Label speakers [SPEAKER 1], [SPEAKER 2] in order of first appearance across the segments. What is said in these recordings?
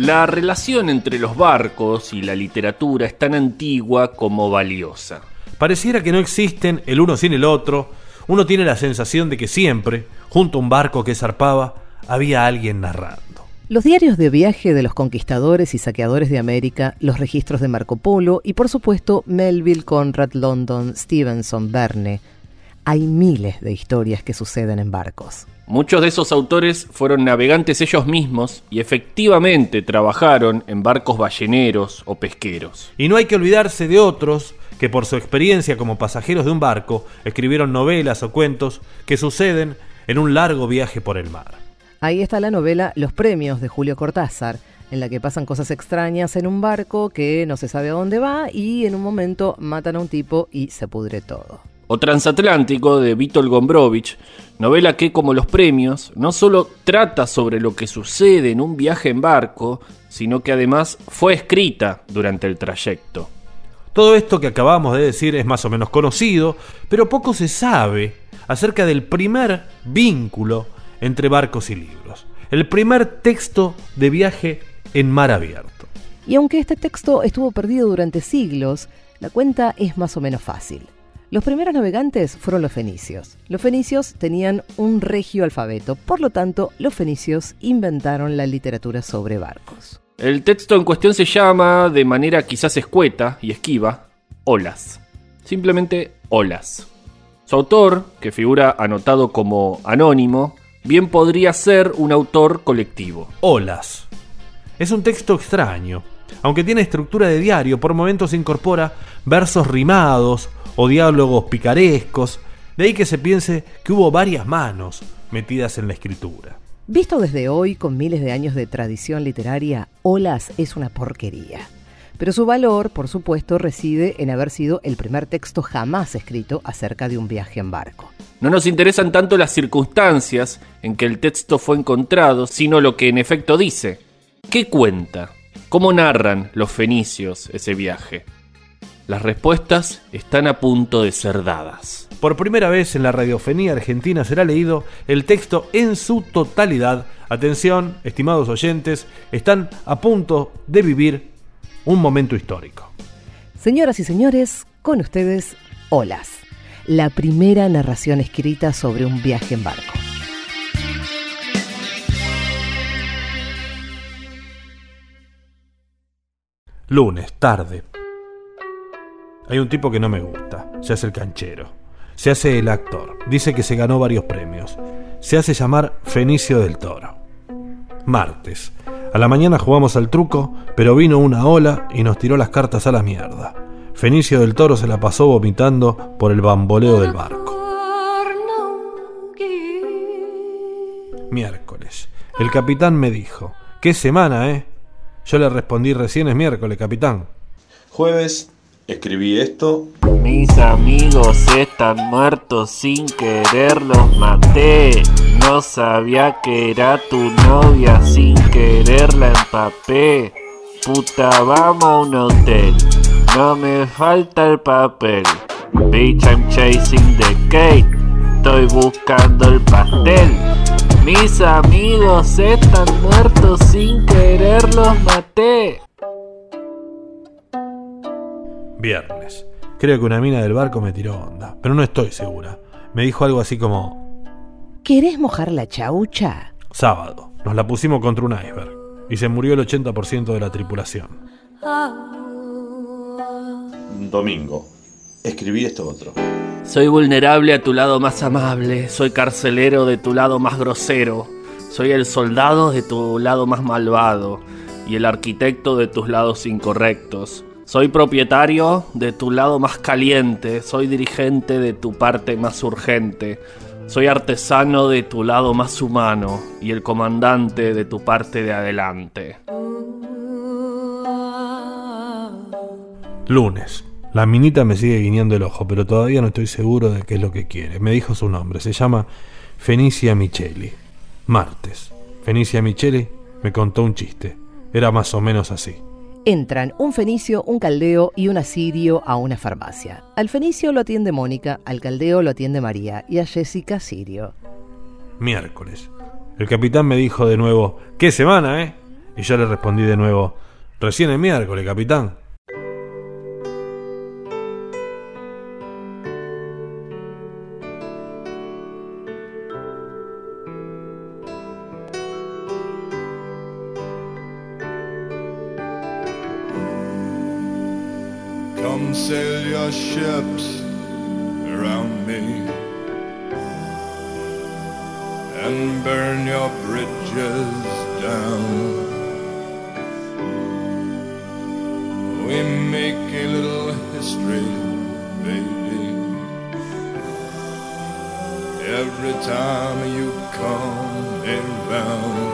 [SPEAKER 1] La relación entre los barcos y la literatura es tan antigua como valiosa.
[SPEAKER 2] Pareciera que no existen el uno sin el otro. Uno tiene la sensación de que siempre, junto a un barco que zarpaba, había alguien narrando.
[SPEAKER 3] Los diarios de viaje de los conquistadores y saqueadores de América, los registros de Marco Polo y por supuesto Melville, Conrad, London, Stevenson, Verne. Hay miles de historias que suceden en barcos.
[SPEAKER 1] Muchos de esos autores fueron navegantes ellos mismos y efectivamente trabajaron en barcos balleneros o pesqueros.
[SPEAKER 2] Y no hay que olvidarse de otros que por su experiencia como pasajeros de un barco escribieron novelas o cuentos que suceden en un largo viaje por el mar.
[SPEAKER 3] Ahí está la novela Los Premios de Julio Cortázar, en la que pasan cosas extrañas en un barco que no se sabe a dónde va y en un momento matan a un tipo y se pudre todo
[SPEAKER 1] o Transatlántico de Vítor Gombrowicz, novela que, como los premios, no solo trata sobre lo que sucede en un viaje en barco, sino que además fue escrita durante el trayecto.
[SPEAKER 2] Todo esto que acabamos de decir es más o menos conocido, pero poco se sabe acerca del primer vínculo entre barcos y libros, el primer texto de viaje en mar abierto.
[SPEAKER 3] Y aunque este texto estuvo perdido durante siglos, la cuenta es más o menos fácil. Los primeros navegantes fueron los fenicios. Los fenicios tenían un regio alfabeto, por lo tanto, los fenicios inventaron la literatura sobre barcos.
[SPEAKER 1] El texto en cuestión se llama, de manera quizás escueta y esquiva, Olas. Simplemente Olas. Su autor, que figura anotado como anónimo, bien podría ser un autor colectivo.
[SPEAKER 2] Olas. Es un texto extraño. Aunque tiene estructura de diario, por momentos incorpora versos rimados o diálogos picarescos, de ahí que se piense que hubo varias manos metidas en la escritura.
[SPEAKER 3] Visto desde hoy, con miles de años de tradición literaria, Olas es una porquería. Pero su valor, por supuesto, reside en haber sido el primer texto jamás escrito acerca de un viaje en barco.
[SPEAKER 1] No nos interesan tanto las circunstancias en que el texto fue encontrado, sino lo que en efecto dice. ¿Qué cuenta? ¿Cómo narran los fenicios ese viaje? Las respuestas están a punto de ser dadas.
[SPEAKER 2] Por primera vez en la radiofonía argentina será leído el texto en su totalidad. Atención, estimados oyentes, están a punto de vivir un momento histórico.
[SPEAKER 3] Señoras y señores, con ustedes, Olas, la primera narración escrita sobre un viaje en barco.
[SPEAKER 2] Lunes, tarde, hay un tipo que no me gusta. Se hace el canchero. Se hace el actor. Dice que se ganó varios premios. Se hace llamar Fenicio del Toro. Martes. A la mañana jugamos al truco, pero vino una ola y nos tiró las cartas a la mierda. Fenicio del Toro se la pasó vomitando por el bamboleo del barco. Miércoles. El capitán me dijo, ¿qué semana, eh? Yo le respondí recién es miércoles, capitán.
[SPEAKER 4] Jueves Escribí esto.
[SPEAKER 1] Mis amigos están muertos sin querer, los maté. No sabía que era tu novia, sin querer la empapé. Puta, vamos a un hotel. No me falta el papel. Bitch, I'm chasing the cake. Estoy buscando el pastel. Mis amigos están muertos sin querer, los maté.
[SPEAKER 2] Viernes. Creo que una mina del barco me tiró onda, pero no estoy segura. Me dijo algo así como...
[SPEAKER 3] ¿Querés mojar la chaucha?
[SPEAKER 2] Sábado. Nos la pusimos contra un iceberg y se murió el 80% de la tripulación.
[SPEAKER 4] Domingo. Escribí esto otro.
[SPEAKER 1] Soy vulnerable a tu lado más amable, soy carcelero de tu lado más grosero, soy el soldado de tu lado más malvado y el arquitecto de tus lados incorrectos. Soy propietario de tu lado más caliente, soy dirigente de tu parte más urgente, soy artesano de tu lado más humano y el comandante de tu parte de adelante.
[SPEAKER 2] Lunes. La minita me sigue guiñando el ojo, pero todavía no estoy seguro de qué es lo que quiere. Me dijo su nombre, se llama Fenicia Micheli. Martes. Fenicia Micheli me contó un chiste. Era más o menos así.
[SPEAKER 3] Entran un fenicio, un caldeo y un asirio a una farmacia. Al fenicio lo atiende Mónica, al caldeo lo atiende María y a Jessica Sirio.
[SPEAKER 2] Miércoles. El capitán me dijo de nuevo, ¿qué semana, eh? Y yo le respondí de nuevo, recién el miércoles, capitán.
[SPEAKER 5] Come sail your ships around me and burn your bridges down. We make a little history, baby. Every time you come around.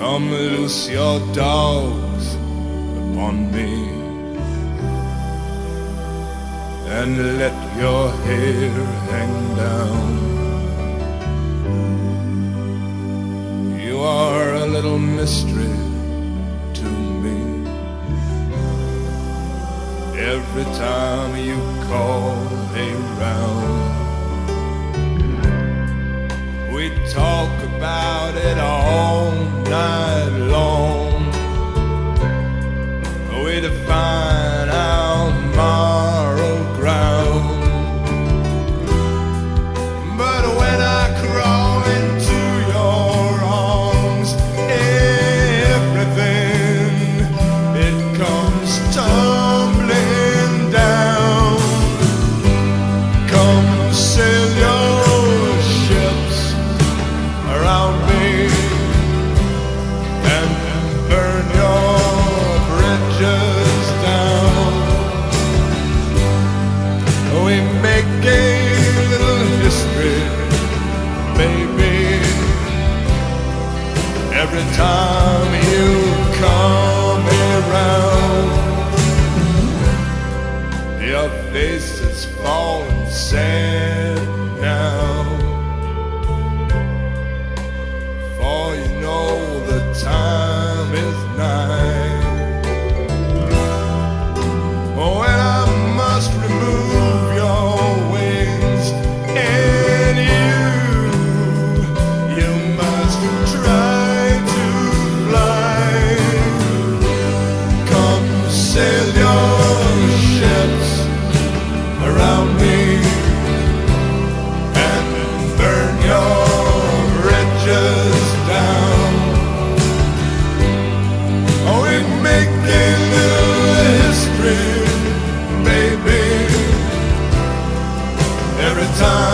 [SPEAKER 5] Come loose your dogs on me and let your hair hang down. You are a little mystery to me. Every time you call around, we talk about it all night. moral ground. But when I crawl into your arms, everything it comes tumbling down. Come sail every time you come around. Your face is falling sad now. For you know the time is nigh. every time.